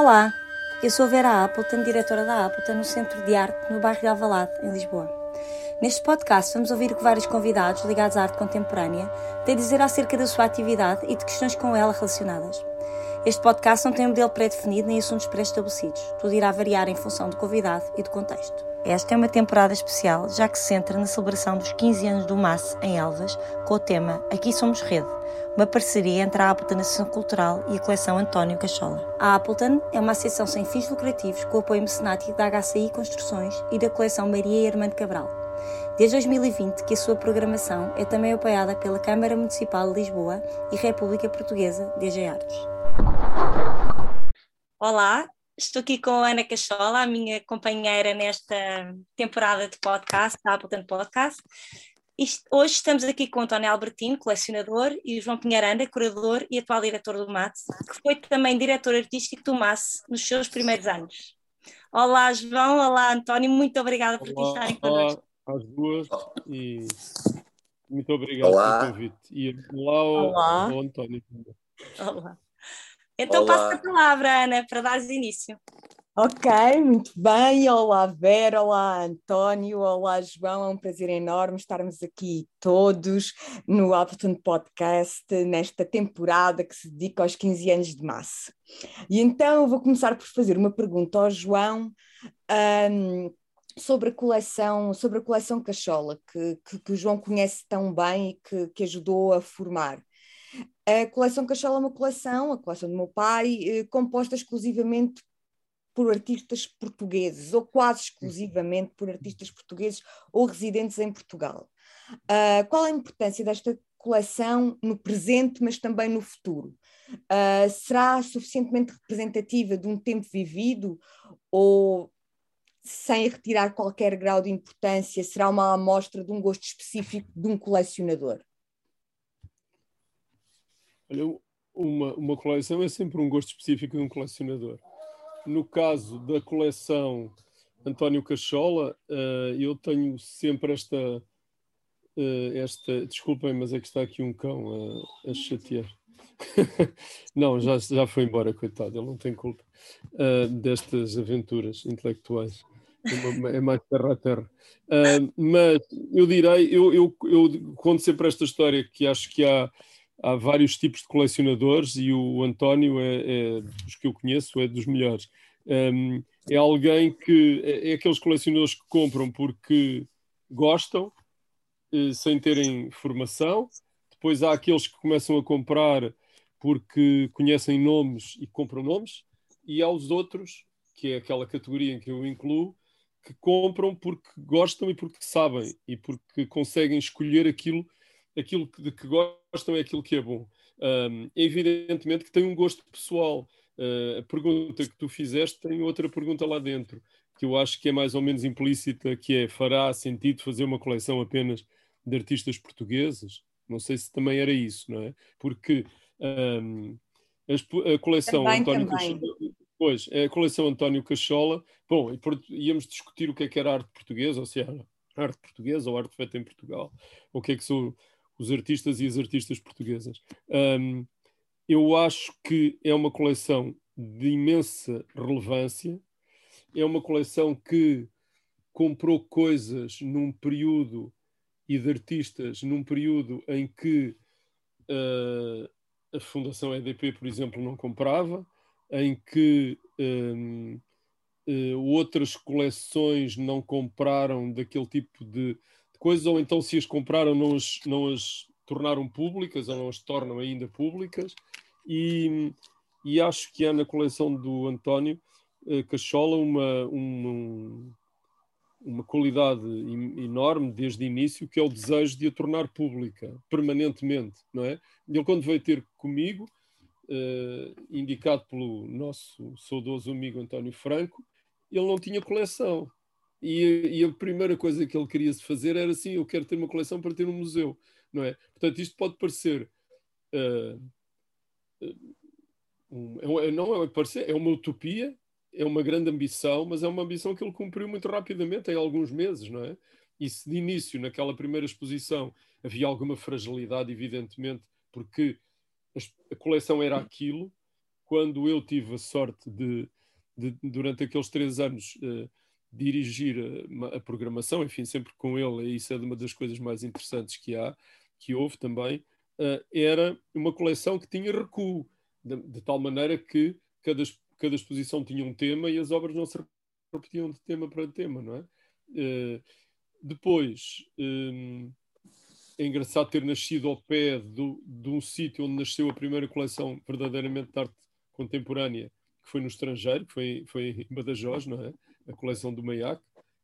Olá, eu sou Vera Appleton, diretora da Appleton no Centro de Arte no bairro de Alvalade, em Lisboa. Neste podcast vamos ouvir o que vários convidados ligados à arte contemporânea têm a dizer acerca da sua atividade e de questões com ela relacionadas. Este podcast não tem um modelo pré-definido nem assuntos pré-estabelecidos. Tudo irá variar em função do convidado e do contexto. Esta é uma temporada especial, já que se centra na celebração dos 15 anos do MAS em Elvas, com o tema Aqui Somos Rede, uma parceria entre a Appleton Associação Cultural e a coleção António Cachola. A Appleton é uma associação sem fins lucrativos com apoio mecenático da HCI Construções e da coleção Maria e de Cabral. Desde 2020 que a sua programação é também apoiada pela Câmara Municipal de Lisboa e República Portuguesa DG Artes. Olá, estou aqui com a Ana Cachola, a minha companheira nesta temporada de podcast, da Appleton Podcast. Hoje estamos aqui com o António Albertino, colecionador, e o João Pinharanda, curador e atual diretor do MATS, que foi também diretor artístico do MAS nos seus primeiros anos. Olá, João. Olá, António. Muito obrigada por olá, estarem connosco. Olá às duas e muito obrigado olá. pelo convite. E olá, olá. Ao, ao António. Olá. Então Olá. passo a palavra, Ana, para dar início. Ok, muito bem. Olá, Vera, olá, António, olá, João. É um prazer enorme estarmos aqui todos no Appleton Podcast, nesta temporada que se dedica aos 15 anos de massa. E então eu vou começar por fazer uma pergunta ao João. Um, sobre a coleção, sobre a coleção Cachola, que, que, que, o João conhece tão bem e que, que ajudou a formar. A coleção Cachola é uma coleção, a coleção do meu pai, eh, composta exclusivamente por artistas portugueses, ou quase exclusivamente por artistas portugueses ou residentes em Portugal. Uh, qual a importância desta coleção no presente, mas também no futuro? Uh, será suficientemente representativa de um tempo vivido ou sem retirar qualquer grau de importância, será uma amostra de um gosto específico de um colecionador? Olha, uma, uma coleção é sempre um gosto específico de um colecionador. No caso da coleção António Cachola, uh, eu tenho sempre esta. Uh, esta desculpem, mas é que está aqui um cão a, a chatear. não, já, já foi embora, coitado, ele não tem culpa uh, destas aventuras intelectuais. É mais terra a terra. Mas eu direi, eu, eu, eu conto sempre esta história que acho que há há vários tipos de colecionadores e o António é, é dos que eu conheço é dos melhores. Um, é alguém que é, é, aqueles colecionadores que compram porque gostam, eh, sem terem formação. Depois há aqueles que começam a comprar porque conhecem nomes e compram nomes, e há os outros, que é aquela categoria em que eu incluo, que compram porque gostam e porque sabem e porque conseguem escolher aquilo aquilo que, de que gostam é aquilo que é bom. Um, evidentemente que tem um gosto pessoal. Uh, a pergunta que tu fizeste tem outra pergunta lá dentro, que eu acho que é mais ou menos implícita, que é, fará sentido fazer uma coleção apenas de artistas portugueses? Não sei se também era isso, não é? Porque um, a, coleção também, António também. Cachola, pois, a coleção António Cachola, bom, íamos discutir o que é que era arte portuguesa, ou se era arte portuguesa ou arte feita em Portugal, o que é que são os artistas e as artistas portuguesas. Um, eu acho que é uma coleção de imensa relevância, é uma coleção que comprou coisas num período e de artistas num período em que uh, a Fundação EDP, por exemplo, não comprava, em que um, uh, outras coleções não compraram daquele tipo de, coisas, ou então se as compraram não as, não as tornaram públicas ou não as tornam ainda públicas. E, e acho que há na coleção do António uh, Cachola uma, uma, uma qualidade enorme desde o início, que é o desejo de a tornar pública permanentemente, não é? Ele quando veio ter comigo, uh, indicado pelo nosso saudoso amigo António Franco, ele não tinha coleção. E, e, a primeira coisa que ele queria fazer era assim: eu quero ter uma coleção para ter um museu, não é? Portanto, isto pode parecer. Uh, um, é, não é é uma utopia, é uma grande ambição, mas é uma ambição que ele cumpriu muito rapidamente, em alguns meses, não é? E se de início, naquela primeira exposição, havia alguma fragilidade, evidentemente, porque a coleção era aquilo, quando eu tive a sorte de, de durante aqueles três anos, uh, dirigir a, a, programação, enfim, sempre com ele, e isso é uma das coisas mais interessantes que há, que houve também, uh, era uma coleção que tinha recuo, de, de, tal maneira que cada, cada exposição tinha um tema e as obras não se repetiam de tema para tema, não é? Uh, depois, um, é engraçado ter nascido ao pé do, de um sítio onde nasceu a primeira coleção verdadeiramente de arte contemporânea, que foi no estrangeiro, que foi, foi em Badajoz, não é? A coleção do Maiac,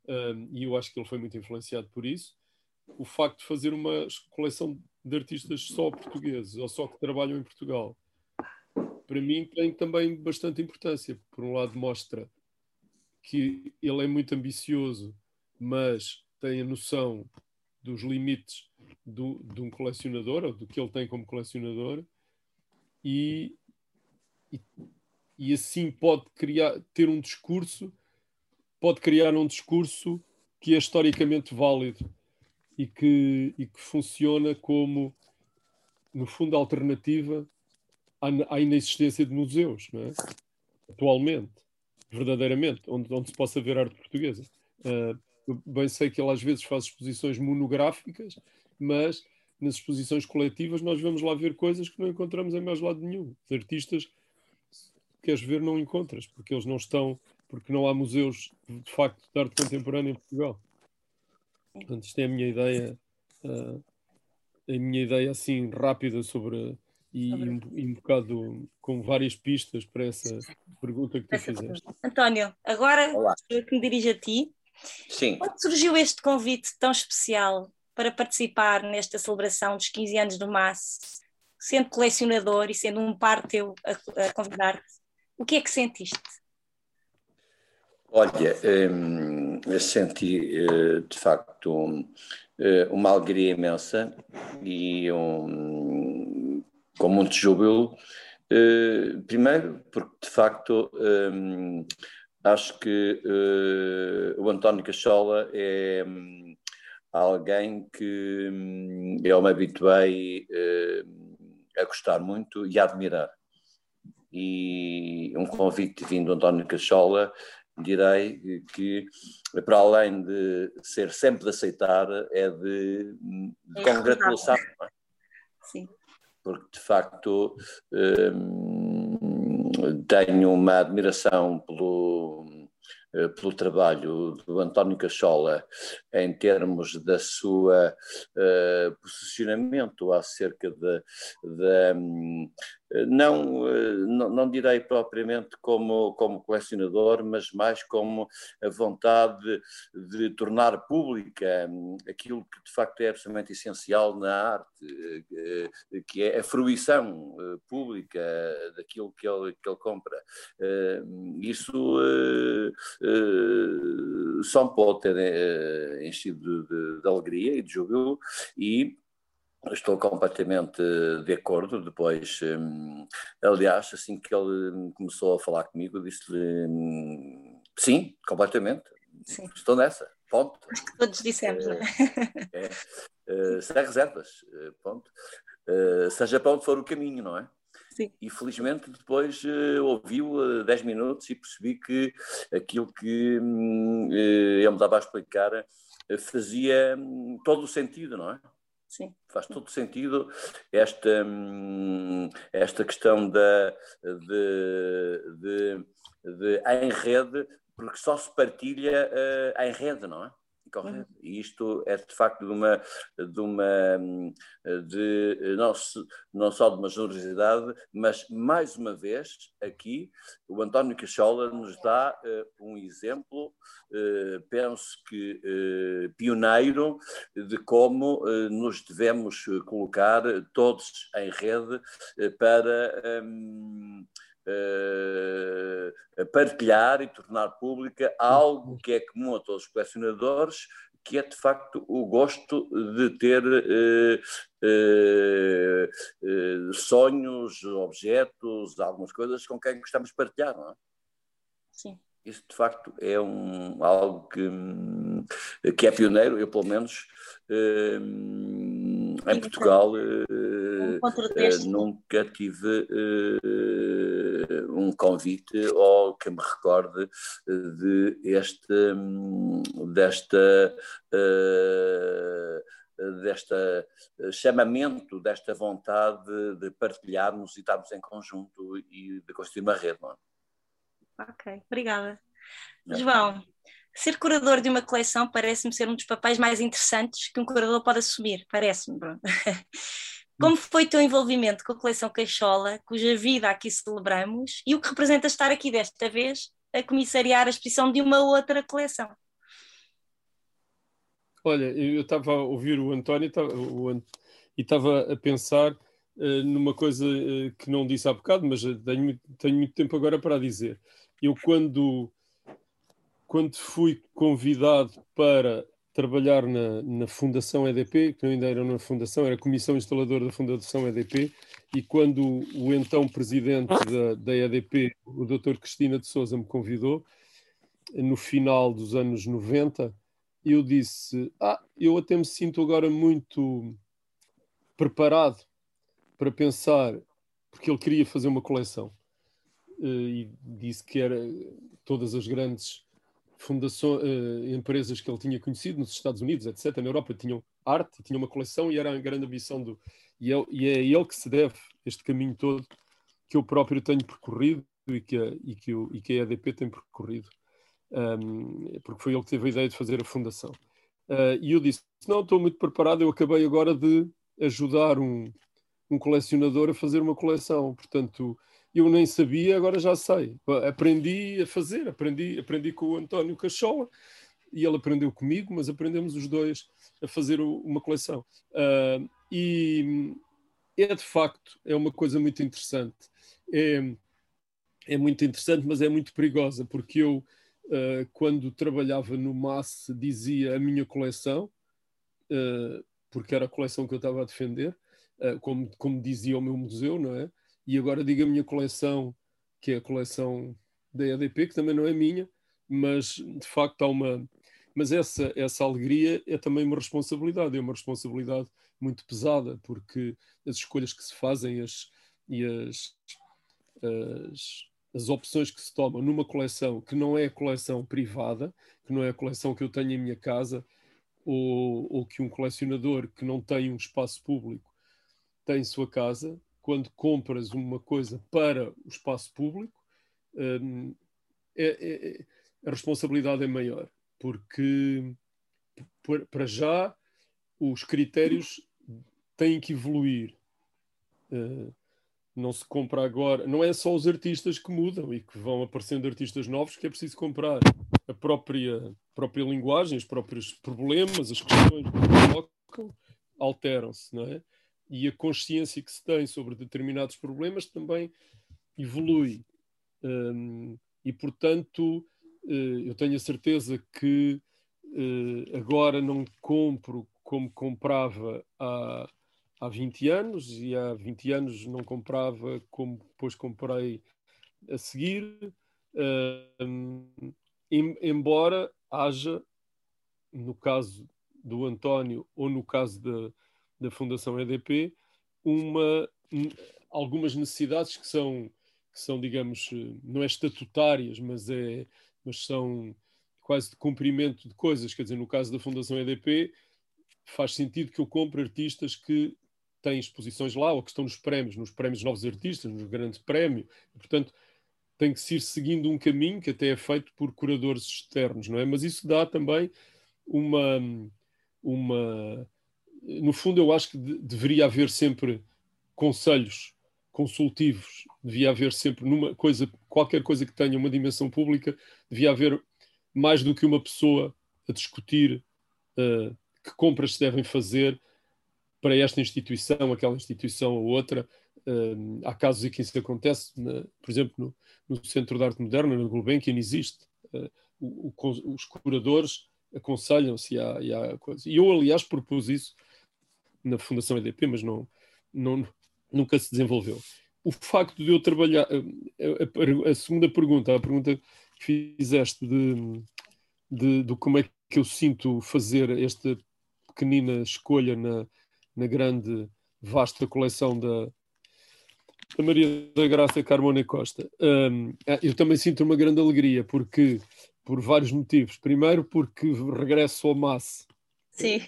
um, e eu acho que ele foi muito influenciado por isso. O facto de fazer uma coleção de artistas só portugueses, ou só que trabalham em Portugal, para mim tem também bastante importância. Por um lado, mostra que ele é muito ambicioso, mas tem a noção dos limites do, de um colecionador, ou do que ele tem como colecionador, e, e, e, assim pode criar, ter um discurso, pode criar um discurso que é historicamente válido e que, e que funciona como, no fundo, alternativa à, à inexistência de museus, não é? atualmente, verdadeiramente, onde, onde se possa ver arte portuguesa. Uh, bem sei que ele às vezes faz exposições monográficas, mas nas exposições coletivas nós vamos lá ver coisas que não encontramos em mais lado nenhum. Os artistas que queres ver não encontras, porque eles não estão, porque não há museus de facto de arte contemporânea em Portugal. Portanto, isto é a minha ideia, uh, a minha ideia assim rápida sobre e, e um bocado com várias pistas para essa pergunta que tu fizeste. António, agora eu que me dirijo a ti. Sim. Quando surgiu este convite tão especial para participar nesta celebração dos 15 anos do MAS, sendo colecionador e sendo um par teu a, a convidar-te, o que é que sentiste? Olha, hum, senti eh, de facto eh, uma alegria imensa e um, com muito júbilo. Eh, primeiro, porque de facto hum, acho que o António Cachola é hum, alguém que eu me habituei a gostar muito e a admirar. E um convite vindo do António Cachola direi que, para além de ser sempre de aceitar, é de, de congratulação. É? Sim. Porque, de facto, hum, tenho uma admiração pelo, eh, pelo trabalho do António Cachola em termos da sua uh, posicionamento acerca de, de um, não, eh, não, não, direi propriamente como, como colecionador, mas mais como a vontade de, de, tornar pública hum, aquilo que de facto é absolutamente essencial na arte, eh, que é a fruição eh, pública daquilo que ele, que ele compra. Isso só pode ter enchido de, de, de alegria e de júbilo e Estou completamente de acordo. Depois, hum, aliás, assim que ele começou a falar comigo, disse-lhe hum, sim, completamente. Sim. Estou nessa. Ponto. Acho que todos dissemos, não é? é, é sem reservas. Eh, ponto. Uh, seja para onde for o caminho, não é? Sim. E felizmente depois uh, ouviu 10 minutos e percebi que aquilo que uh, ele me dava a explicar fazia um, todo o sentido, não é? Sim. Faz todo sentido esta, hum, esta questão da, de, de, de em rede, porque só se partilha uh, em rede, não é? Correto. E isto é de facto de uma, de uma de, não, não só de uma generosidade, mas mais uma vez aqui o António Cachola nos dá uh, um exemplo, uh, penso que uh, pioneiro, de como nos devemos colocar todos em rede para. Um, uh, partilhar e tornar pública algo que é comum a todos os colecionadores, que é de facto o gosto de ter uh, uh, sonhos, objetos, algumas coisas com quem gostamos de partilhar, não é? Sim. Isso de facto é um, algo que, que é pioneiro, eu pelo menos em Portugal nunca tive um convite ou que me recorde de este, desta desta chamamento, desta vontade de partilharmos e estarmos em conjunto e de construir uma rede. Não é? Ok, obrigada. É. João, ser curador de uma coleção parece-me ser um dos papéis mais interessantes que um curador pode assumir, parece-me. Como foi o teu envolvimento com a coleção Caixola, cuja vida aqui celebramos, e o que representa estar aqui desta vez a comissariar a exposição de uma outra coleção? Olha, eu estava a ouvir o António e estava a pensar uh, numa coisa uh, que não disse há bocado, mas tenho, tenho muito tempo agora para dizer. Eu, quando, quando fui convidado para trabalhar na, na Fundação EDP, que ainda era na Fundação, era Comissão Instaladora da Fundação EDP, e quando o então presidente da, da EDP, o Dr. Cristina de Souza, me convidou, no final dos anos 90, eu disse: Ah, eu até me sinto agora muito preparado para pensar, porque ele queria fazer uma coleção. Eh, e disse que era todas as grandes uh, empresas que ele tinha conhecido nos Estados Unidos, etc., na Europa, tinham arte, tinham uma coleção e era a grande ambição do. E é, e é ele que se deve este caminho todo que eu próprio tenho percorrido e que a, e que o, e que a EDP tem percorrido, um, porque foi ele que teve a ideia de fazer a fundação. Uh, e eu disse: Não, estou muito preparado, eu acabei agora de ajudar um, um colecionador a fazer uma coleção, portanto eu nem sabia, agora já sei. Aprendi a fazer, aprendi, aprendi com o António Cachola e ele aprendeu comigo, mas aprendemos os dois a fazer uma coleção. Uh, e é de facto, é uma coisa muito interessante. É, é muito interessante, mas é muito perigosa, porque eu, uh, quando trabalhava no MAS, dizia a minha coleção, uh, porque era a coleção que eu estava a defender, como, como dizia o meu museu, não é? E agora digo a minha coleção, que é a coleção da EDP, que também não é minha, mas de facto há uma. Mas essa, essa alegria é também uma responsabilidade, é uma responsabilidade muito pesada, porque as escolhas que se fazem as, e as, as, as opções que se tomam numa coleção que não é a coleção privada, que não é a coleção que eu tenho em minha casa, ou, ou que um colecionador que não tem um espaço público tem em sua casa, quando compras uma coisa para o espaço público, hum, é, é, é, a responsabilidade é maior, porque para já os critérios têm que evoluir. Uh, não se compra agora, não é só os artistas que mudam e que vão aparecendo artistas novos que é preciso comprar a própria, própria linguagem, os próprios problemas, as questões que colocam alteram-se, não é? E a consciência que se tem sobre determinados problemas também evolui. Um, e, portanto, uh, eu tenho a certeza que uh, agora não compro como comprava há, há 20 anos, e há 20 anos não comprava como depois comprei a seguir, em, embora haja, no caso do António ou no caso da da Fundação EDP uma, algumas necessidades que são, que são, digamos, não é estatutárias, mas, é, mas são quase de cumprimento de coisas. Quer dizer, no caso da Fundação EDP, faz sentido que eu compre artistas que têm exposições lá ou que estão nos prémios, nos prémios Novos Artistas, no Grande Prémio. Portanto, tem que se ir seguindo um caminho que até é feito por curadores externos, não é? Mas isso dá também uma, uma no fundo, eu acho que de, deveria haver sempre conselhos consultivos, devia haver sempre numa coisa, qualquer coisa que tenha uma dimensão pública, devia haver mais do que uma pessoa a discutir uh, que compras se devem fazer para esta instituição, aquela instituição ou outra. Uh, há casos em que isso acontece, na, por exemplo, no, no, Centro de Arte Moderna, no Gulbenkian, existe. Uh, o, o, os curadores aconselham-se e há, e há coisa. E eu, aliás, propus isso na Fundação EDP, mas não, não, nunca se desenvolveu. O facto de eu trabalhar, a, a, a segunda pergunta, a pergunta que fizeste de, de, de, como é que eu sinto fazer esta pequenina escolha na, na grande, vasta coleção da, da Maria da Graça Carmona Costa. Um, ah, eu também sinto uma grande alegria, porque por vários motivos. Primeiro, porque regresso ao MAS. Sim.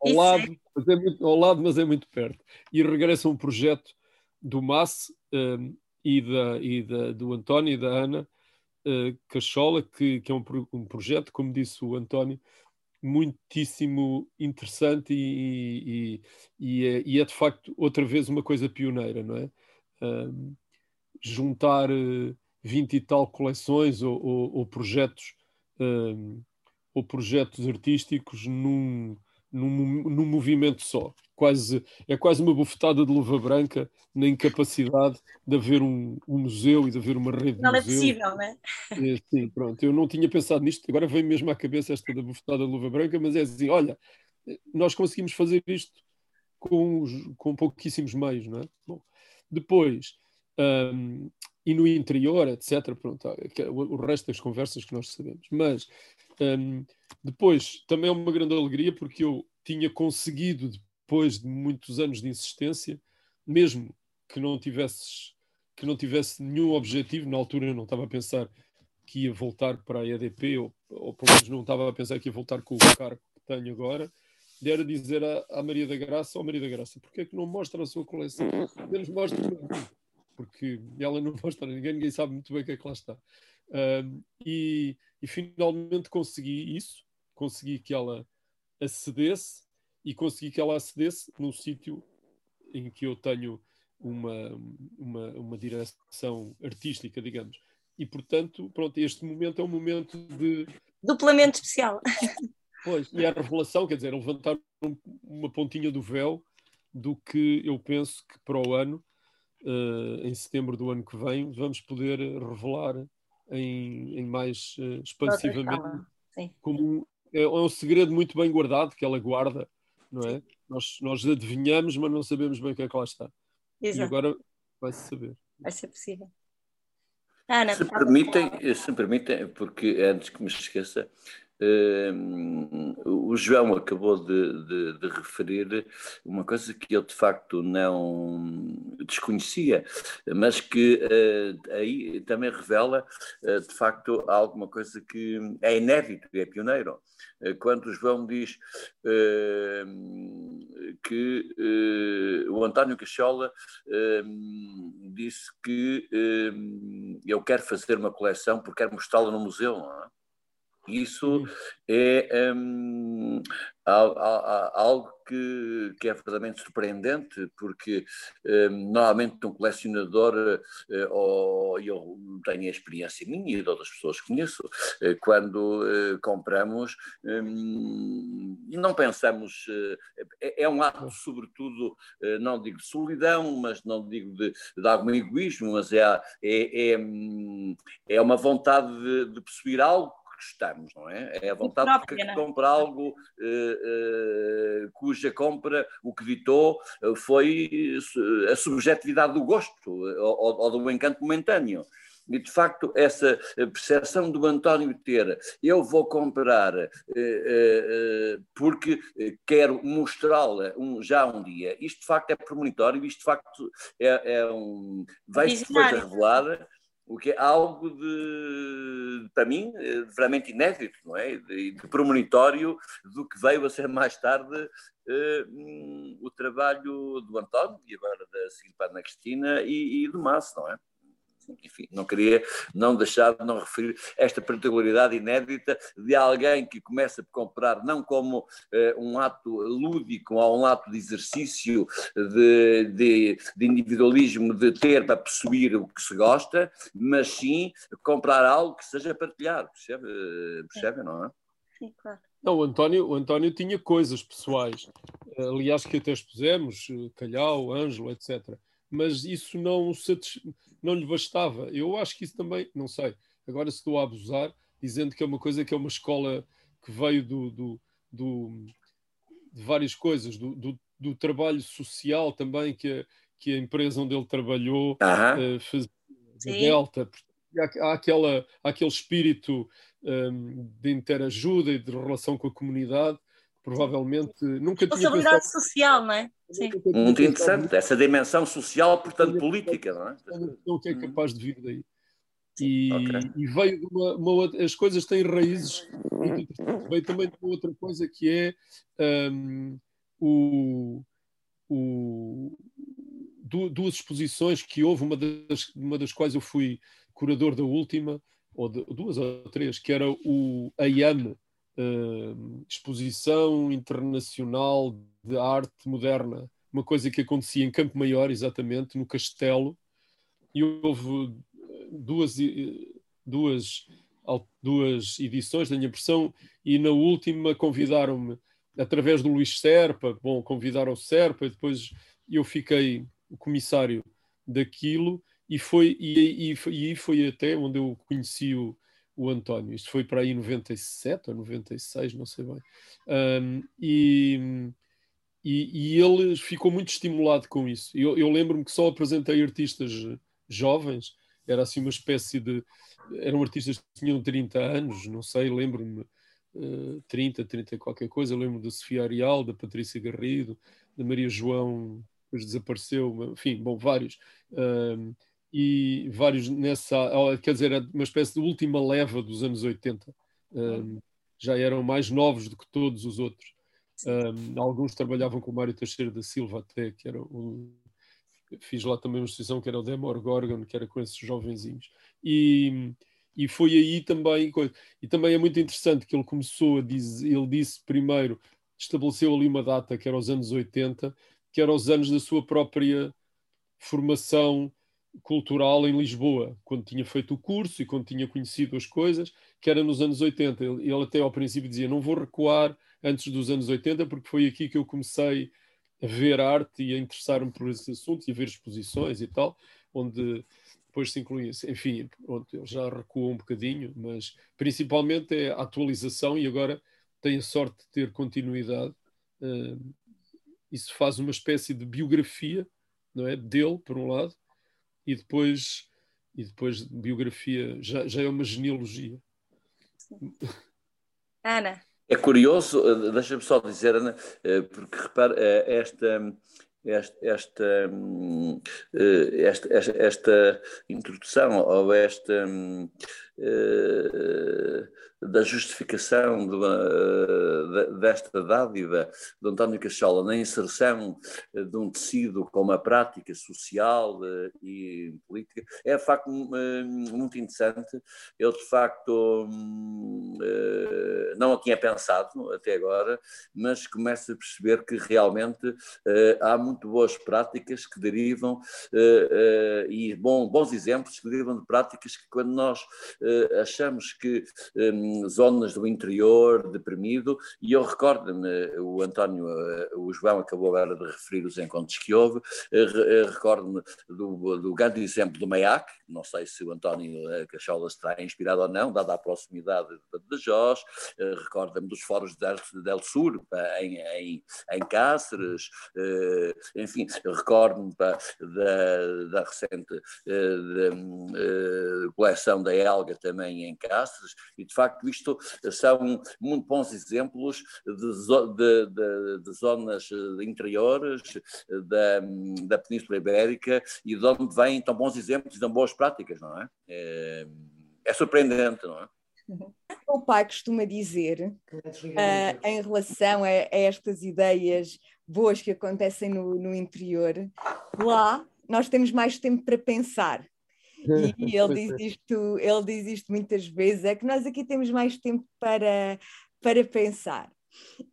Ao lado, mas é muito, ao lado, mas é muito perto. E regresso a um projeto do MAS um, e, da, e da, do António e da Ana uh, Cachola, que, que é um, um projeto, como disse o António, muitíssimo interessante e, e, e, é, e, é, de facto outra vez uma coisa pioneira, não é? Um, juntar 20 e tal coleções ou, ou, ou projetos um, ou projetos artísticos num, num, num movimento só. Quase, é quase uma bufetada de luva branca na incapacidade de haver um, um museu e de haver uma rede não de é possível, não é? é? Sim, pronto. Eu não tinha pensado nisto, agora vem mesmo à cabeça esta da bufetada de luva branca, mas é assim, olha, nós conseguimos fazer isto com, com pouquíssimos meios, não é? Bom, depois, um, e no interior, etc. Pronto, o resto das conversas que nós sabemos. Mas um, depois também é uma grande alegria porque eu tinha conseguido, depois de muitos anos de insistência, mesmo que não que não tivesse nenhum objetivo, na altura eu não estava a pensar que ia voltar para a EDP, ou, ou pelo menos não estava a pensar que ia voltar com o cargo que tenho agora, era dizer à, à Maria da Graça, ó oh, Maria da Graça, porquê é que não mostra a sua coleção? Menos mostra porque ela não mostra a ninguém, ninguém sabe muito bem o que é que lá está. e, e finalmente consegui isso, consegui que ela acedesse e consegui que ela acedesse num sítio em que eu tenho uma, uma, uma direção artística, digamos. E, portanto, pronto, este momento é um momento de... Duplamente especial. Pois, e a revelação, quer dizer, levantar uma pontinha do véu do que eu penso que para o ano uh, em setembro do ano que vem, vamos poder revelar em, em mais uh, expansivamente. Como um, é, é, um segredo muito bem guardado que ela guarda, não é? Nós, nós adivinhamos, mas não sabemos bem o que é que lá está. Exato. E agora vai-se saber. Vai ser possível. Ana, se, permitem, se permitem, porque antes que me esqueça, Uh, o João acabou de, de, de, referir uma coisa que eu de facto não desconhecia, mas que uh, aí também revela uh, de facto alguma coisa que é inédito e é pioneiro. Eh, quando João diz que o António Cachola disse que eu quero fazer uma coleção porque quero mostrá-la no museu, não é? Isso é um, algo que, que, é verdadeiramente surpreendente, porque um, normalmente um colecionador, uh, ou eu tenho a experiência minha e de outras pessoas que conheço, uh, quando uh, compramos, um, não pensamos, é, é, um ato, sobretudo, não digo de solidão, mas não digo de, de algum egoísmo, mas é, é, é, hum, é uma vontade de, de possuir algo gostamos, não é? É a vontade própria, de comprar algo uh, uh, cuja compra, o que ditou, uh, foi a subjetividade do gosto ou, ou do encanto momentâneo. E, de facto, essa percepção do António ter, eu vou comprar porque quero mostrá-la um, já um dia, isto de facto é premonitório, isto de facto é, é um. vai-se depois a revelar o que é algo de, para mim, realmente inédito, não é? De, de premonitório do que veio a ser mais tarde uh, o trabalho do António e agora da Silvana Cristina e, e do Márcio, não é? Enfim, não queria não deixar de não referir esta particularidade inédita de alguém que começa por comprar não como eh, um ato lúdico ou um ato de exercício de, de, de, individualismo, de ter para possuir o que se gosta, mas sim comprar algo que seja partilhado, percebe, percebe não é? Sim, claro. Não, o António, o António tinha coisas pessoais, aliás, que até expusemos, Calhau, Ângelo, etc mas isso não, não lhe bastava. Eu acho que isso também, não sei, agora estou a abusar, dizendo que é uma coisa que é uma escola que veio do, do, do de várias coisas, do, do, do, trabalho social também que a, que a empresa onde ele trabalhou uh, fez Delta. Há, há, aquela, há aquele espírito um, de interajuda e de relação com a comunidade provavelmente nunca tinha Responsabilidade pensado... social, não é? Sim. Muito interessante, essa dimensão social, portanto política, não é? O que é capaz de vir daí. E, okay. e veio de uma, uma, as coisas têm raízes veio também de uma outra coisa que é um, o, o, duas exposições que houve, uma das, uma das quais eu fui curador da última, ou de, duas ou três, que era o AIAM, uh, Exposição Internacional de Arte Moderna, uma coisa que acontecia em Campo Maior, exatamente, no Castelo, e houve duas, duas, duas edições da minha impressão, e na última convidaram-me, através do Luís Serpa, bom, convidaram o Serpa, e depois eu fiquei o comissário daquilo, e foi, e, e, e foi até onde eu conheci o, o António. Isto foi para aí em 97 ou 96, não sei bem. Um, e, e, e, ele ficou muito estimulado com isso. Eu, eu lembro-me que só apresentei artistas jovens, era assim uma espécie de. Eram artistas que tinham 30 anos, não sei, lembro-me, uh, 30, 30 qualquer coisa. Lembro da Sofia Arial, da Patrícia Garrido, da Maria João, depois desapareceu, enfim, bom, vários. Uh, e vários nessa, quer dizer, uma espécie de última leva dos anos 80. Um, já eram mais novos do que todos os outros. Um, alguns trabalhavam com o Mário Teixeira da Silva até, que era um, fiz lá também uma exposição que era o Demor Gorgon, que era com esses jovenzinhos. E, e foi aí também, e também é muito interessante que ele começou a dizer, ele disse primeiro, estabeleceu ali uma data que era os anos 80, que era os anos da sua própria formação cultural em Lisboa, quando tinha feito o curso e quando tinha conhecido as coisas, que era nos anos 80. Ele, ele até ao princípio dizia: Não vou recuar antes dos anos 80, porque foi aqui que eu comecei a ver arte e a interessar-me por esses assuntos e a ver exposições e tal, onde depois se inclui, enfim, pronto, ele já recuou um bocadinho, mas principalmente é a atualização e agora tem a sorte de ter continuidade. Uh, isso faz uma espécie de biografia, não é, dele por um lado, e depois e depois biografia já, já é uma genealogia. Ana. É curioso, eh, deixa-me só dizer, Ana, eh, porque repara, eh, esta, esta, esta, hum, esta, esta, esta introdução ou esta da justificação de uma, desta dádiva de António Cachola na inserção de um tecido com uma prática social e política é de facto muito interessante. Eu de facto hum, não a tinha pensado até agora, mas começo a perceber que realmente há muito boas práticas que derivam e bons exemplos que derivam de práticas que quando nós achamos que hum, zonas do interior deprimido, e eu recordo-me, o António, eh, o João acabou agora de referir os encontros que houve, eh, eh, recordo-me do, do grande exemplo do Maiac, não sei se o António Cacholas está inspirado ou não, dada a proximidade de Jos, recordo-me dos fóruns de Del Sur, em, em, em Cáceres, enfim, recordo-me da, da recente coleção da Elga também em Cáceres, e de facto isto são muito bons exemplos de, de, de, de zonas interiores da, da Península Ibérica e de onde vêm tão bons exemplos e tão boas práticas, não é? É, é surpreendente, não é? O pai costuma dizer, uh, em relação a, a, estas ideias boas que acontecem no, no interior, lá nós temos mais tempo para pensar. E ele diz isto, ele diz isto muitas vezes, é que nós aqui temos mais tempo para, para pensar.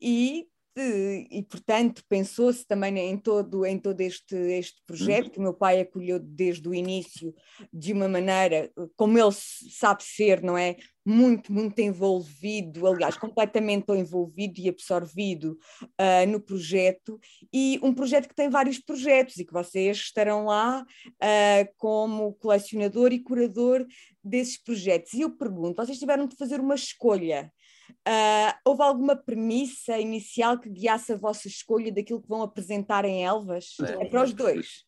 E e, portanto pensou-se também em todo, em todo este, este projeto que o meu pai acolheu desde o início de uma maneira, como ele sabe ser, não é? Muito, muito envolvido, aliás, completamente envolvido e absorvido uh, no projeto, e um projeto que tem vários projetos e que vocês estarão lá uh, como colecionador e curador desses projetos. E eu pergunto: vocês tiveram de fazer uma escolha Uh, houve alguma premissa inicial que guiasse a vossa escolha daquilo que vão apresentar em Elvas? É, é para os dois.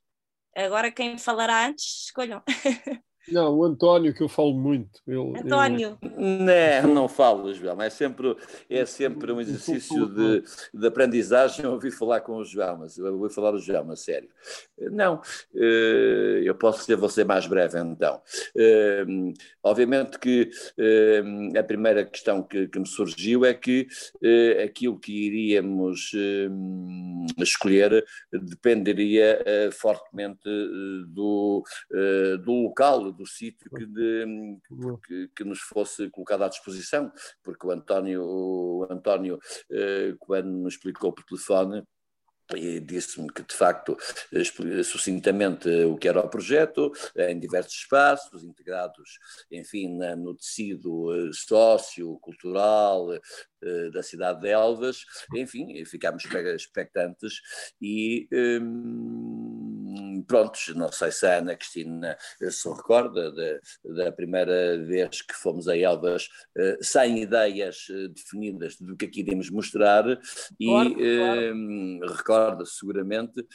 Agora quem falará antes, escolham. Não, o António, que eu falo muito. Ele, António. Ele... Não, não falo, João. É sempre, é sempre um exercício de, de aprendizagem ouvir falar com o João, mas eu vou falar o João, a sério. Não, eh, eu posso ser você mais breve então. Eh, obviamente que eh, a primeira questão que, que me surgiu é que aquilo que iríamos escolher dependeria fortemente do, do local, do sítio que, que, que, nos fosse colocado à disposição, porque o António, o António quando me explicou por telefone, e disse-me que, de facto, sucintamente o que era o projeto, em diversos espaços, integrados, enfim, no tecido eh, sócio-cultural eh, da cidade de Elvas, enfim, ficámos expectantes e hum, prontos, não sei se a Ana Cristina se recorda de, da primeira vez que fomos a Elvas uh, sem ideias definidas do que aqui iríamos mostrar e claro, claro. Hum, recorda seguramente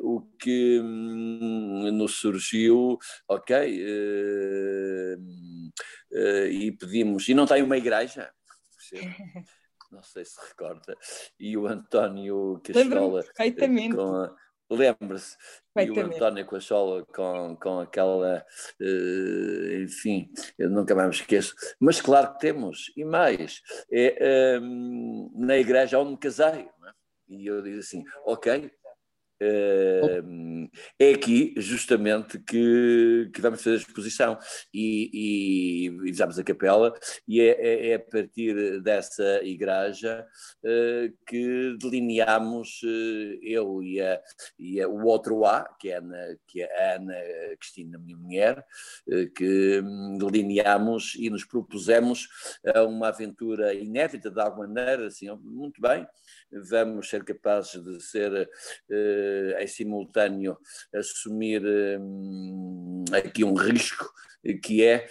o que hum, nos surgiu, ok, uh, e pedimos, e não tem uma igreja? não sei se recorda, e o António Cachola. Perfeitamente. Lembra-se, e o António Cachola com, com aquela, uh, enfim, eu nunca mais me esqueço, mas claro que temos, e mais, é, um, na igreja onde me casei, é? e eu digo assim, ok, é aqui justamente que, que vamos fazer a exposição. E, e, e a capela. E é, é, é, a partir dessa igreja uh, que delineamos uh, eu e, a, e a, o outro A, que é, Ana, que é a Ana Cristina, minha mulher, uh, que delineamos e nos propusemos uma aventura inédita de alguma maneira, assim, muito bem, vamos ser capazes de ser em simultâneo assumir um, aqui um risco que é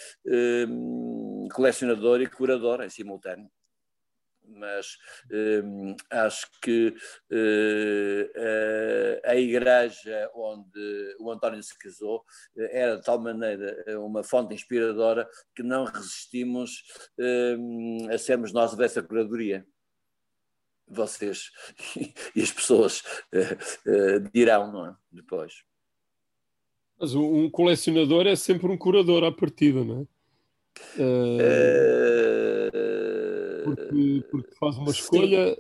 um, colecionador e curador em simultâneo. Mas um, acho que uh, a igreja onde o António se casou era de tal maneira uma fonte inspiradora que não resistimos um, a sermos nós dessa curadoria vocês e as pessoas uh, uh, dirão, não é? Depois. Mas um colecionador é sempre um curador à partida, não é? Uh, porque, porque, faz uma escolha,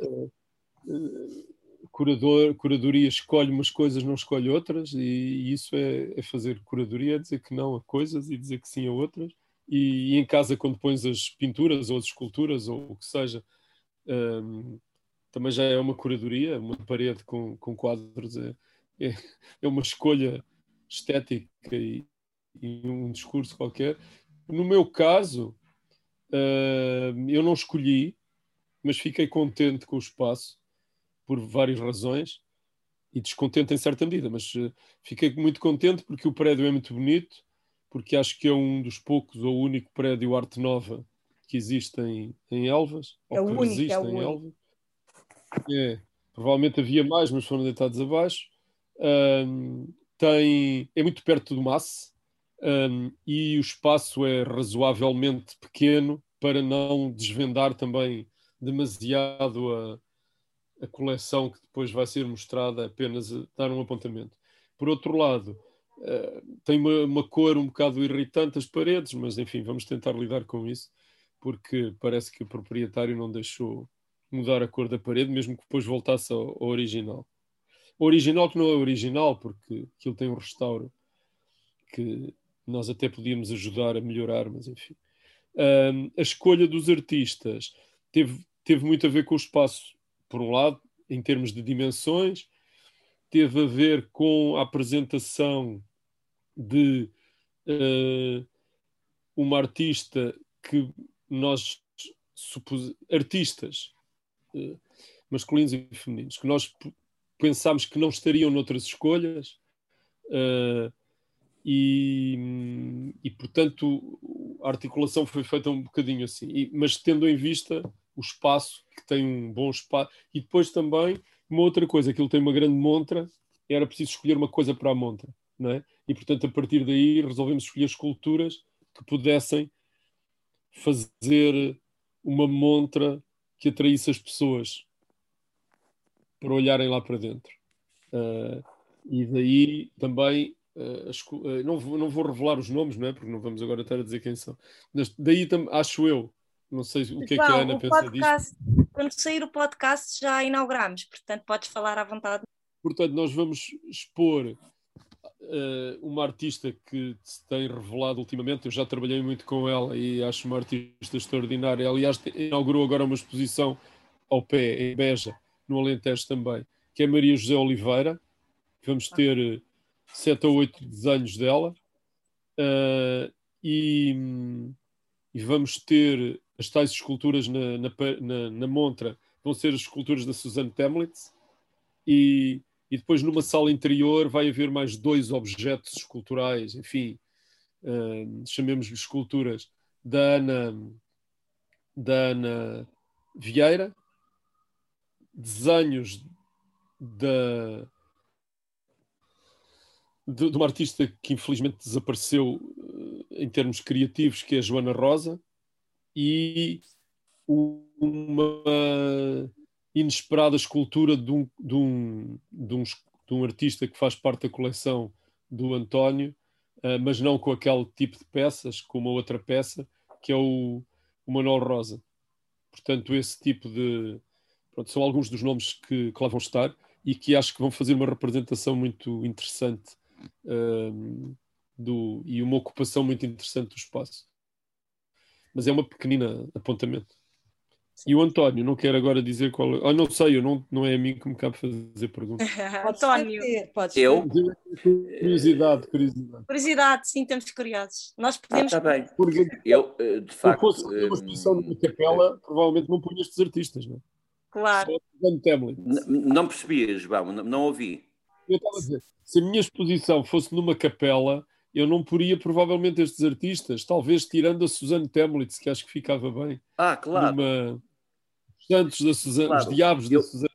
curador, curadoria escolhe umas coisas, não escolhe outras, e, e isso é, é, fazer curadoria, é dizer que não a coisas e dizer que sim a outras. E, e em casa, quando pões as pinturas ou as esculturas ou o que seja, um, também já é uma curadoria, uma parede com, com quadros, é, é, é uma escolha estética e, e, um discurso qualquer. No meu caso, uh, eu não escolhi, mas fiquei contente com o espaço por várias razões e descontente em certa medida, mas uh, fiquei muito contente porque o prédio é muito bonito, porque acho que é um dos poucos ou único prédio arte nova que existe em, em Elvas, é ou que único, resiste é em único. Elvas. É, provavelmente havia mais, mas foram deitados abaixo. Um, tem, é muito perto do MAS um, e o espaço é razoavelmente pequeno para não desvendar também demasiado a, a coleção que depois vai ser mostrada, apenas dar um apontamento. Por outro lado, uh, tem uma, uma, cor um bocado irritante as paredes, mas enfim, vamos tentar lidar com isso, porque parece que o proprietário não deixou mudar a cor da parede, mesmo que depois voltasse ao, ao original. O original que não é original, porque aquilo tem um restauro que nós até podíamos ajudar a melhorar, mas enfim. Um, a escolha dos artistas teve, teve muito a ver com o espaço, por um lado, em termos de dimensões, teve a ver com a apresentação de uh, uma artista que nós supus... artistas masculinos e femininos, que nós pensámos que não estariam noutras escolhas uh, e, e, portanto, a articulação foi feita um bocadinho assim, e, mas tendo em vista o espaço, que tem um bom espaço, e depois também uma outra coisa, aquilo tem uma grande montra, era preciso escolher uma coisa para a montra. não é? E, portanto, a partir daí resolvemos escolher esculturas que pudessem fazer uma montra que atraísse as pessoas para olharem lá para dentro. Uh, e daí também, uh, uh, não, vou, não vou revelar os nomes, não é? Porque não vamos agora estar a dizer quem são. Mas daí acho eu, não sei o que é que a Ana pensa podcast, disto. Quando sair o podcast já inauguramos, portanto podes falar à vontade. Portanto, nós vamos expor uh, uma artista que se tem revelado ultimamente. Eu já trabalhei muito com ela e acho uma artista extraordinária. Aliás, inaugurou agora uma exposição ao pé, em Beja, no Alentejo também, que é Maria José Oliveira. Vamos ter uh, sete ou oito desenhos dela. Uh, e, e, vamos ter as tais esculturas na, na, na, na montra, vão ser as esculturas da Suzanne Temlitz. E e depois numa sala interior vai haver mais dois objetos esculturais, enfim, uh, chamemos-lhe esculturas, da Ana, da Ana Vieira, desenhos da, de, de, uma artista que infelizmente desapareceu uh, em termos criativos, que é a Joana Rosa, e uma inesperada escultura de um, de um, de um, de um artista que faz parte da coleção do António, uh, mas não com aquele tipo de peças, com uma outra peça, que é o, o Manuel Rosa. Portanto, esse tipo de. Pronto, são alguns dos nomes que, que lá vão estar e que acho que vão fazer uma representação muito interessante uh, do, e uma ocupação muito interessante do espaço. Mas é uma pequenina apontamento. E o António, não quero agora dizer qual. Ah, não sei, eu não, não é a mim que me cabe fazer perguntas. António. Pode eu? Curiosidade, curiosidade. Curiosidade, sim, estamos curiosos. Nós podemos. Ah, tá bem. Porque eu, eh, de facto. Se fosse uma exposição numa capela, provavelmente não punha estes artistas, não é? Claro. Não percebi, João, não, não ouvi. Eu estava a dizer, se a minha exposição fosse numa capela, eu não poria provavelmente estes artistas, talvez tirando a Suzanne Temlitz, que acho que ficava bem. Ah, claro. Numa, Santos da Suzana, claro, os diabos eu, da Suzana.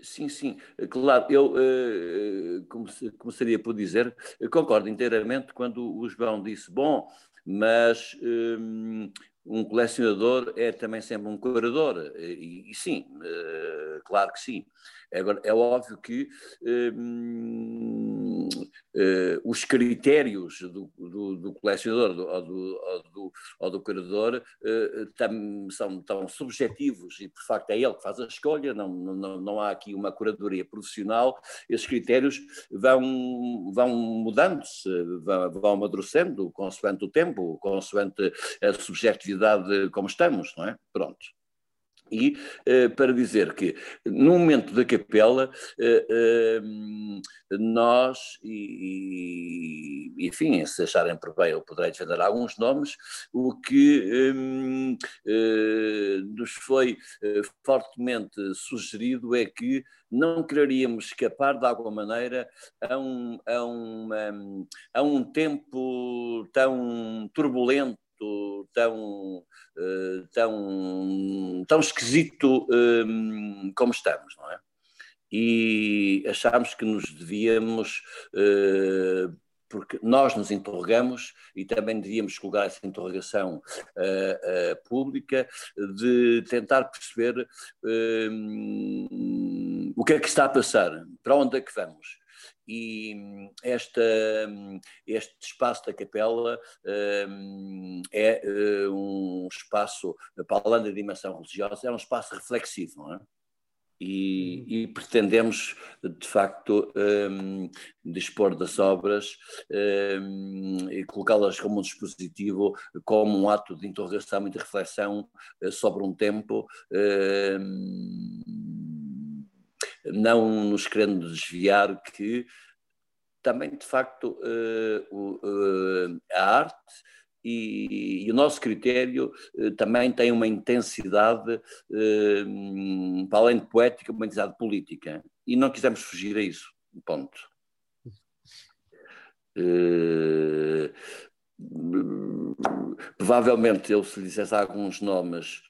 Sim, sim, claro, eu uh, começaria por dizer, concordo inteiramente quando o João disse, bom, mas um, um colecionador é também sempre um curador, e, e sim, uh, claro que sim. Agora, é óbvio que hum, uh, os critérios do, do, do colecionador do, ou, do, ou, do, curador uh, tam, são tão subjetivos e, por facto, é ele que faz a escolha, não, não, não há aqui uma curadoria profissional, esses critérios vão, vão mudando-se, vão, vão amadurecendo consoante o tempo, consoante a subjetividade como estamos, não é? Pronto e uh, para dizer que no momento da capela uh, uh, nós e, e, enfim, se acharem por bem eu poderei defender alguns nomes, o que um, nos foi fortemente sugerido é que não quereríamos escapar de alguma maneira a um, a um, a um tempo tão turbulento tão, uh, tão, tão esquisito um, como estamos, não é? E achámos que nos devíamos, uh, porque nós nos interrogamos e também devíamos colocar essa interrogação uh, pública, de tentar perceber hum, o que é que está a passar, para onde é que vamos e hum, esta, hum, este espaço da capela um, é uh, um espaço, para além da dimensão religiosa, é um espaço reflexivo, não é? E, uhum. e, pretendemos, de facto, um, dispor das obras um, e colocá-las como um dispositivo, como um ato de interrogação e de reflexão uh, sobre um tempo. Um, não nos querendo desviar que também, de facto, uh, uh, a arte e, e, o nosso critério uh, também tem uma intensidade, para além de poética, uma intensidade política. E não quisemos fugir a isso. Ponto. provavelmente, eu se lhe dissesse alguns nomes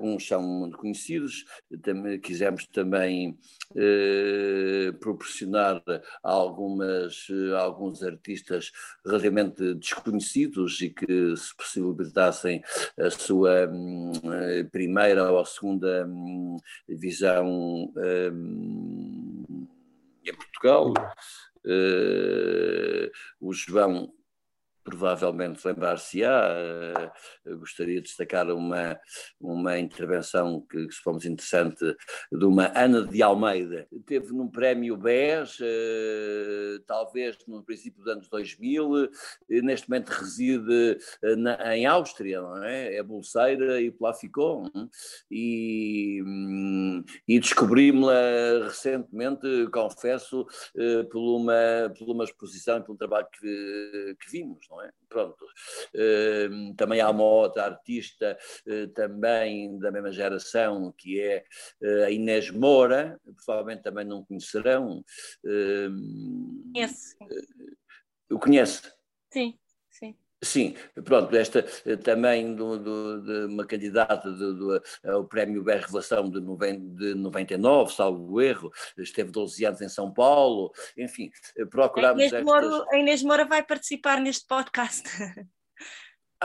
uns são muito conhecidos, também, quisemos também eh, proporcionar algumas, alguns artistas relativamente desconhecidos e que se possibilitassem a sua hum, primeira ou segunda hum, visão hum, em Portugal. Uh, o João provavelmente lembrar-se-á. Uh, gostaria de destacar uma, uma intervenção que, que supomos interessante de uma Ana de Almeida. Teve num prémio BES, uh, talvez no princípio dos anos 2000, neste momento reside na, em Áustria, não é? É bolseira e por lá ficou. E, hum, e descobrimos-la recentemente, confesso, por, uma, por uma exposição e pelo trabalho que, que vimos não é? Pronto. Uh, também há uma outra artista, uh, também da mesma geração, que é uh, a Inês Moura, provavelmente também não conhecerão. Conhece. o conhece? Sim. Sim, pronto, esta também do, do, de uma candidata do, do, ao Prémio BER Revelação de, de 99, salvo erro, esteve 12 anos em São Paulo, enfim, procurámos a Inês, estas... Moura, a Inês Moura vai participar neste podcast.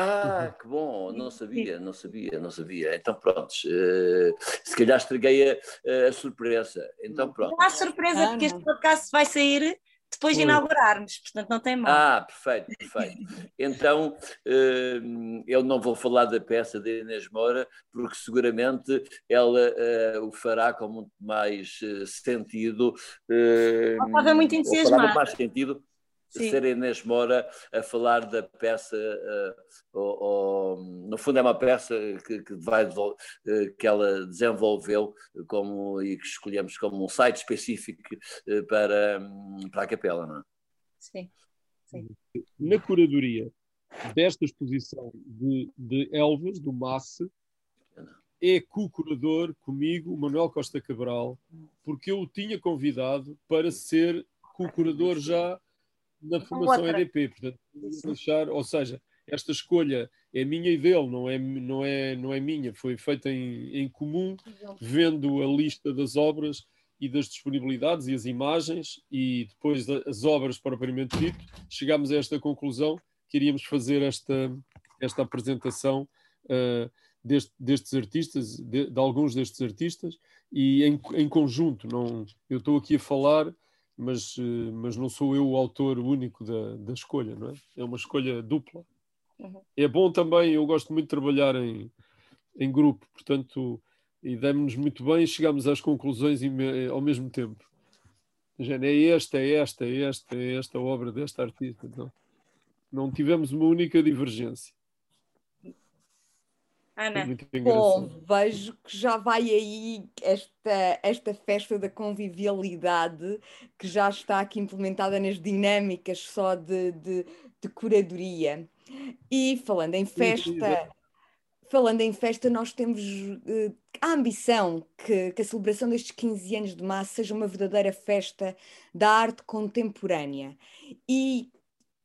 Ah, que bom, não sabia, não sabia, não sabia. Então pronto, uh, se calhar estraguei a, a, surpresa. Então pronto. Não há surpresa, porque este podcast vai sair depois de inaugurarmos, portanto não tem mal. Ah, perfeito, perfeito. Então uh, eu não vou falar da peça de Inês Moura, porque seguramente ela uh, o fará com muito mais uh, sentido. Estava muito entusiasmada. muito mais sentido Sim. ser Inês Moura a falar da peça, uh, ou, ou, no fundo é uma peça que, que, vai, uh, que ela desenvolveu como, e que escolhemos como um site específico uh, para, um, para a capela, não é? Sim. Sim. Na curadoria desta exposição de, de Elvas, do Masse, é co-curador comigo, Manuel Costa Cabral, porque eu o tinha convidado para ser co-curador já na formação EDP. Portanto, deixar, ou seja, esta escolha é minha e dele, não é, não é, não é minha, foi feita em, em comum, vendo a lista das obras e das disponibilidades e as imagens e depois as obras propriamente dito, chegámos a esta conclusão que iríamos fazer esta, esta apresentação uh, deste, destes artistas, de, de, alguns destes artistas, e em, em conjunto. Não, eu estou aqui a falar mas, eh, mas não sou eu o autor único da, da escolha, não é? É uma escolha dupla. Uhum. É bom também, eu gosto muito de trabalhar em, em grupo, portanto, e demos-nos muito bem e chegamos às conclusões ao mesmo tempo. Já é esta, é esta, é esta, é esta obra desta artista. Não, não tivemos uma única divergência. Ana. Bom, vejo que já vai aí esta, esta festa da convivialidade que já está aqui implementada nas dinâmicas só de, de, de curadoria. E falando em festa, falando em festa, nós temos uh, a ambição que, que, a celebração destes 15 anos de massa seja uma verdadeira festa da arte contemporânea. E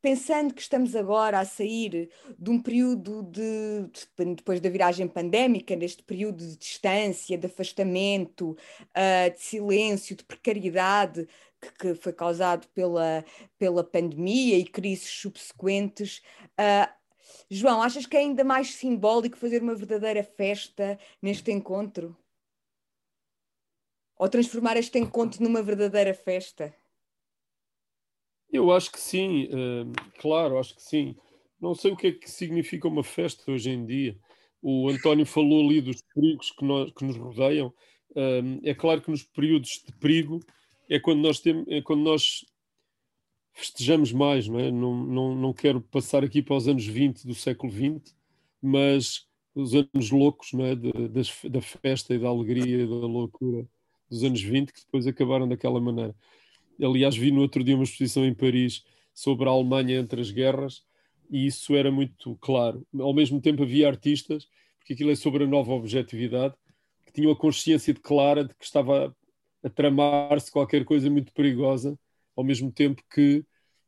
pensando que estamos agora a sair de um período de, depois da viragem pandémica, neste período de distância, de afastamento, uh, de silêncio, de precariedade que, que, foi causado pela, pela pandemia e crises subsequentes. Uh, João, achas que é ainda mais simbólico fazer uma verdadeira festa neste encontro? Ou transformar este encontro numa verdadeira festa? Eu acho que sim, uh, claro, acho que sim. Não sei o que é que significa uma festa hoje em dia. O António falou ali dos perigos que, nós, que nos rodeiam. Uh, é claro que nos períodos de perigo é quando nós, temos, é quando nós festejamos mais, não é? Não, não, não quero passar aqui para os anos 20 do século XX, mas os anos loucos não é? Das, da festa e da alegria e da loucura dos anos 20 que depois acabaram daquela maneira. Aliás, vi no outro dia uma exposição em Paris sobre a Alemanha entre as guerras e isso era muito claro. Ao mesmo tempo havia artistas, porque aquilo é sobre a nova objetividade, que tinham a consciência de clara de que estava a tramar-se qualquer coisa muito perigosa, ao mesmo tempo que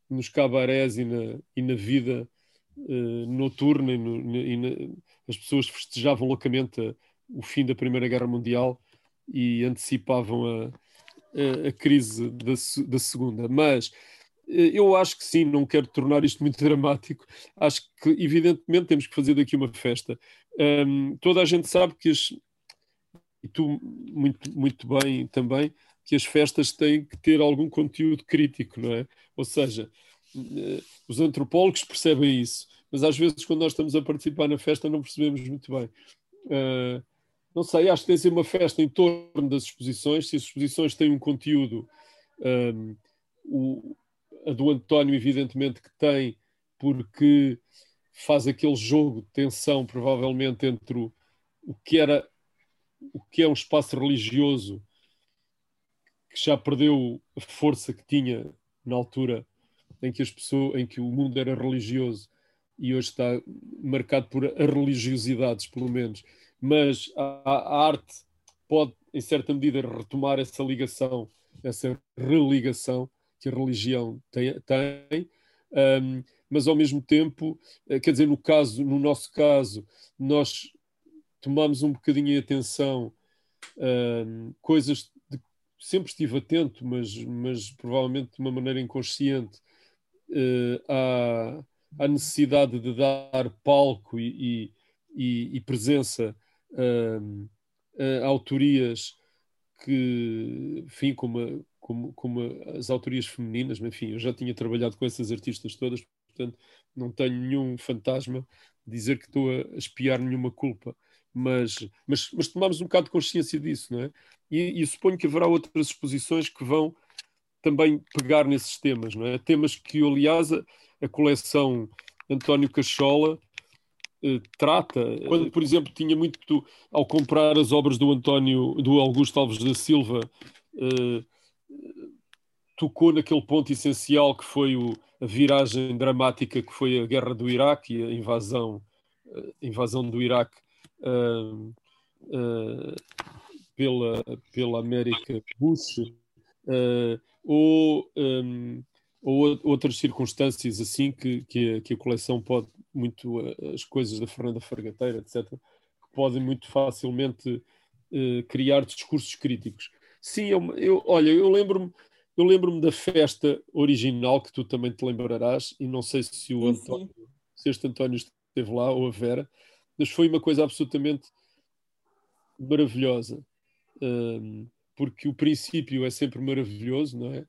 nos cabarés e na, e na vida uh, noturna e, no, e na, as pessoas festejavam loucamente a, o fim da Primeira Guerra Mundial e antecipavam a, a, crise da, da Segunda. Mas eh, eu acho que sim, não quero tornar isto muito dramático. Acho que, evidentemente, temos que fazer daqui uma festa. Um, toda a gente sabe que as, e tu muito, muito bem também, que as festas têm que ter algum conteúdo crítico, não é? Ou seja, eh, os antropólogos percebem isso, mas às vezes quando nós estamos a participar na festa não percebemos muito bem. Uh, não sei, acho que tem ser uma festa em torno das exposições, se as exposições têm um conteúdo, um, o, a do António evidentemente que tem, porque faz aquele jogo de tensão provavelmente entre o, o que era o que é um espaço religioso que já perdeu a força que tinha na altura em que as pessoas, em que o mundo era religioso e hoje está marcado por religiosidades, pelo menos. Mas a, a arte pode, em certa medida, retomar essa ligação, essa religação que a religião tem, tem. Um, mas ao mesmo tempo, eh, quer dizer, no caso, no nosso caso, nós tomamos um bocadinho em atenção uh, coisas de, sempre estive atento, mas, mas provavelmente de uma maneira inconsciente uh, à, à, necessidade de dar palco e, e, e presença uh, autorias que, enfim, como, como, como as autorias femininas, enfim, eu já tinha trabalhado com essas artistas todas, portanto não tenho nenhum fantasma dizer que estou a espiar nenhuma culpa mas, mas, mas tomamos um bocado de consciência disso, não é? E, e suponho que haverá outras exposições que vão também pegar nesses temas, não é? Temas que, aliás, a, a coleção António Cachola eh, trata. Quando, por exemplo, tinha muito ao comprar as obras do António, do Augusto Alves da Silva, eh, tocou naquele ponto essencial que foi o, a viragem dramática que foi a guerra do Iraque e a invasão, a invasão do Iraque pela, pela América Bush, ou, um, ou outras circunstâncias assim que, que a, que, a, coleção pode muito, as coisas da Fernanda Fargateira, etc., que podem muito facilmente criar discursos críticos. Sim, eu, eu olha, eu lembro-me eu lembro-me da festa original que tu também te lembrarás, e não sei se o António, se este António esteve lá ou a Vera, mas foi uma coisa absolutamente maravilhosa, um, porque o princípio é sempre maravilhoso, não é?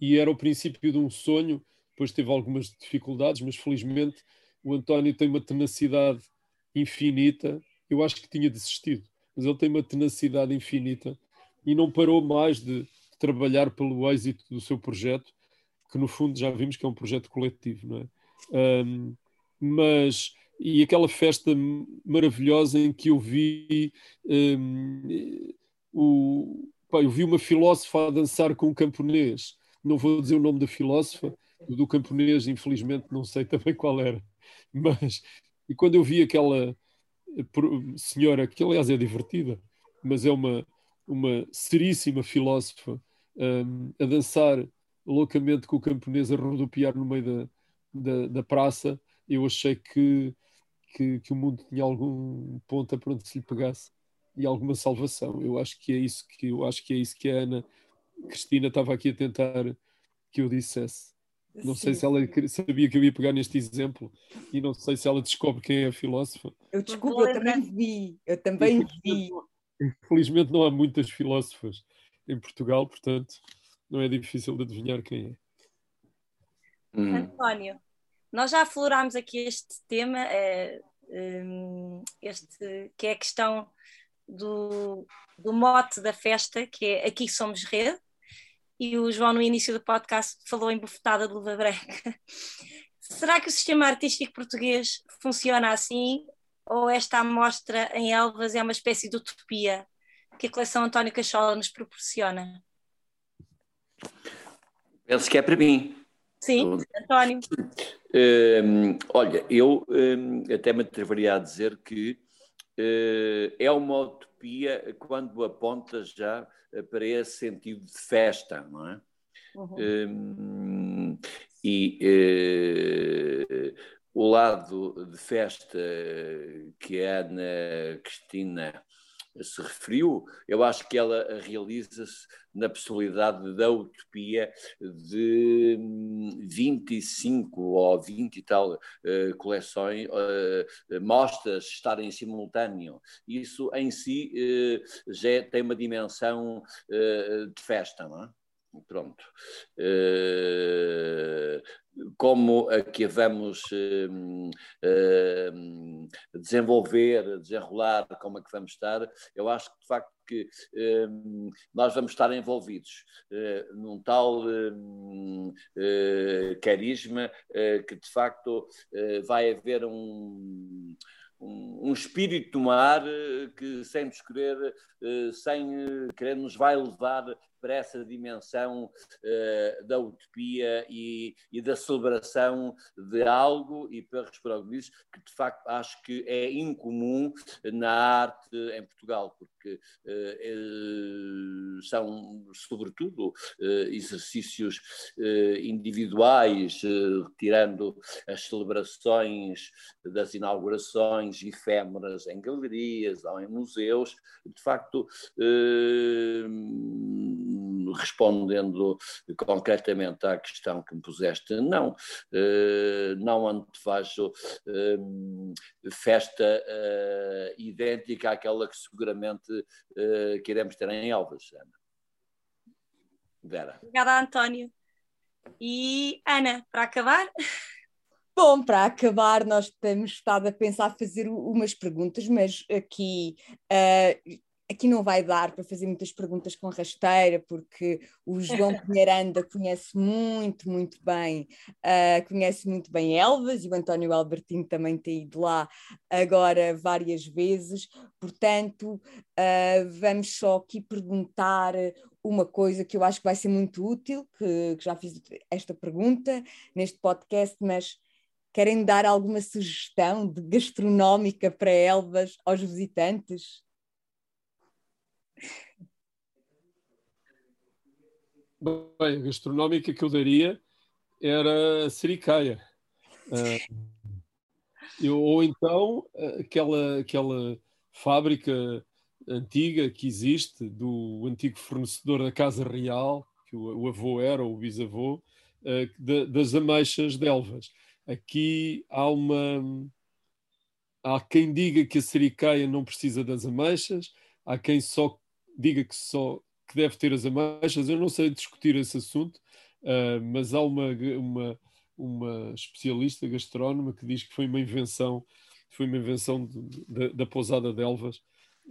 E era o princípio de um sonho, depois teve algumas dificuldades, mas felizmente o António tem uma tenacidade infinita. Eu acho que tinha desistido, mas ele tem uma tenacidade infinita e não parou mais de, trabalhar pelo êxito do seu projeto, que no fundo já vimos que é um projeto coletivo, não é? Um, mas e aquela festa maravilhosa em que eu vi um, o, pá, eu vi uma filósofa a dançar com um camponês. Não vou dizer o nome da filósofa, do camponês, infelizmente, não sei também qual era. Mas, e quando eu vi aquela eh, senhora, que aliás é divertida, mas é uma, uma seríssima filósofa, um, a dançar loucamente com o camponês a rodopiar no meio da, da, da praça, eu achei que que, que o mundo tinha algum ponto para onde se lhe pegasse e alguma salvação. Eu acho que é isso que eu acho que é isso que a Ana Cristina estava aqui a tentar que eu dissesse. Não Sim. sei se ela sabia que eu ia pegar neste exemplo e não sei se ela descobre quem é a filósofa. Eu desculpo, eu também vi, eu também vi. Infelizmente não há muitas filósofas em Portugal, portanto não é difícil de adivinhar quem é. Hum. António, nós já aflorámos aqui este tema, é, este, que é a questão do, do mote da festa, que é Aqui Somos Rede, e o João, no início do podcast, falou em bufetada de luva branca. Será que o sistema artístico português funciona assim? Ou esta amostra em Elvas é uma espécie de utopia que a coleção António Cachola nos proporciona? Penso que é para mim. Sim, António. Um, olha, eu um, até me atreveria a dizer que uh, é uma utopia quando aponta já para esse sentido de festa, não é? Uhum. Um, e uh, o lado de festa que a Ana Cristina se referiu, eu acho que ela realiza-se na possibilidade da utopia de 25 hum, ou 20 e tal uh, coleções, uh, mostras estarem em simultâneo. Isso em si uh, já tem uma dimensão de festa, não é? Pronto. Uh, como a que vamos uh, uh, desenvolver, desenrolar, como é que vamos estar, eu acho que de facto que nós vamos estar envolvidos num tal carisma que de facto vai haver um um, espírito no ar que, sem nos querer, sem querer, nos vai levar para essa dimensão uh, da utopia e, e, da celebração de algo, e que dizes, que de facto acho que é incomum na arte em Portugal, porque uh, são, sobretudo, uh, exercícios individuais, retirando as celebrações das inaugurações efêmeras em galerias ou em museus, de facto respondendo concretamente à questão que me puseste, não, eh, não antefajo eh, festa eh, idêntica àquela que seguramente queremos ter em Elvas, Ana. Vera. Obrigada, António. E Ana, para acabar? Bom, para acabar, nós temos estado a pensar fazer umas perguntas, mas aqui uh, aqui não vai dar para fazer muitas perguntas com rasteira, porque o João Pinheiranda conhece muito, muito bem, uh, conhece muito bem Elvas e o António Albertino também tem ido lá agora várias vezes, portanto, uh, vamos só aqui perguntar uma coisa que eu acho que vai ser muito útil, que, que já fiz esta pergunta neste podcast, mas querem dar alguma sugestão de gastronómica para Elvas aos visitantes? Bem, gastronómica que eu daria era a sericaia. Uh, eu, ou então aquela, aquela fábrica antiga que existe do antigo fornecedor da Casa Real, que o, o avô era, ou o bisavô, uh, das ameixas de Elvas. Aqui há uma. Há quem diga que a sericaia não precisa das ameixas, há quem só diga que só que deve ter as ameixas. Eu não sei discutir esse assunto, uh, mas há uma, uma, uma especialista gastrónoma que diz que foi uma invenção, foi uma invenção de, de, da pousada de Elvas,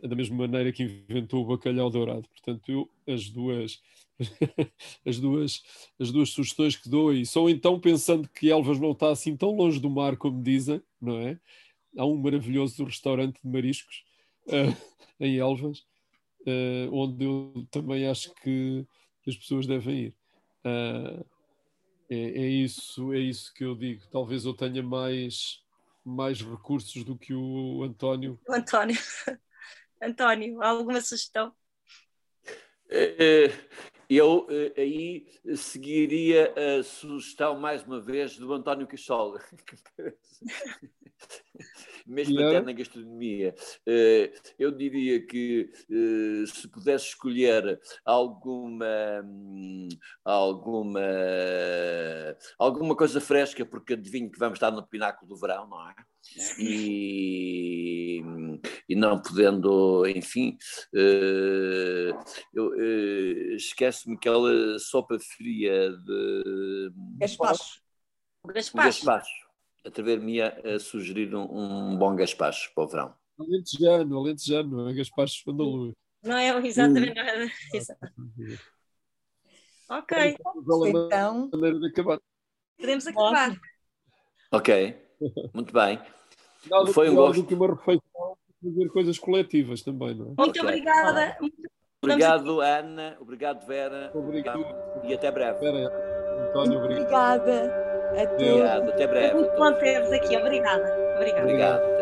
da mesma maneira que inventou o bacalhau dourado. Portanto, eu as duas as duas as duas sugestões que dou e só então pensando que Elvas não está assim tão longe do mar como dizem, não é? Há um maravilhoso restaurante de mariscos uh, em Elvas uh, onde eu também acho que, as pessoas devem ir. Uh, é, é, isso, é isso que eu digo. Talvez eu tenha mais, mais recursos do que o António. O António. António, alguma sugestão? Eh, eu aí seguiria a sugestão, mais uma vez, do António Cachola. mesmo até na gastronomia. Eh, eu diria que eh, se pudesse escolher alguma, alguma, alguma coisa fresca, porque adivinho que vamos estar no pináculo do verão, não é? E, e não podendo, enfim, uh, uh, esquece-me aquela sopa fria de gaspacho. gaspacho atrever-me a, sugerir um, um, bom gaspacho para o verão. Alentejano, alentejano, não é gaspacho andaluz. Não é exatamente nada. Ok. Então, podemos acabar. Ok, muito bem. Nada, Foi um gosto. que uma refeição fazer coisas coletivas também, não é? Muito okay. obrigada. Obrigado, Ana. Obrigado, Vera. Obrigado. E até breve. Vera, António, obrigado. Obrigada. Até, Obrigado, até breve. Muito bom ter-vos aqui. Obrigada. Obrigada. Obrigado.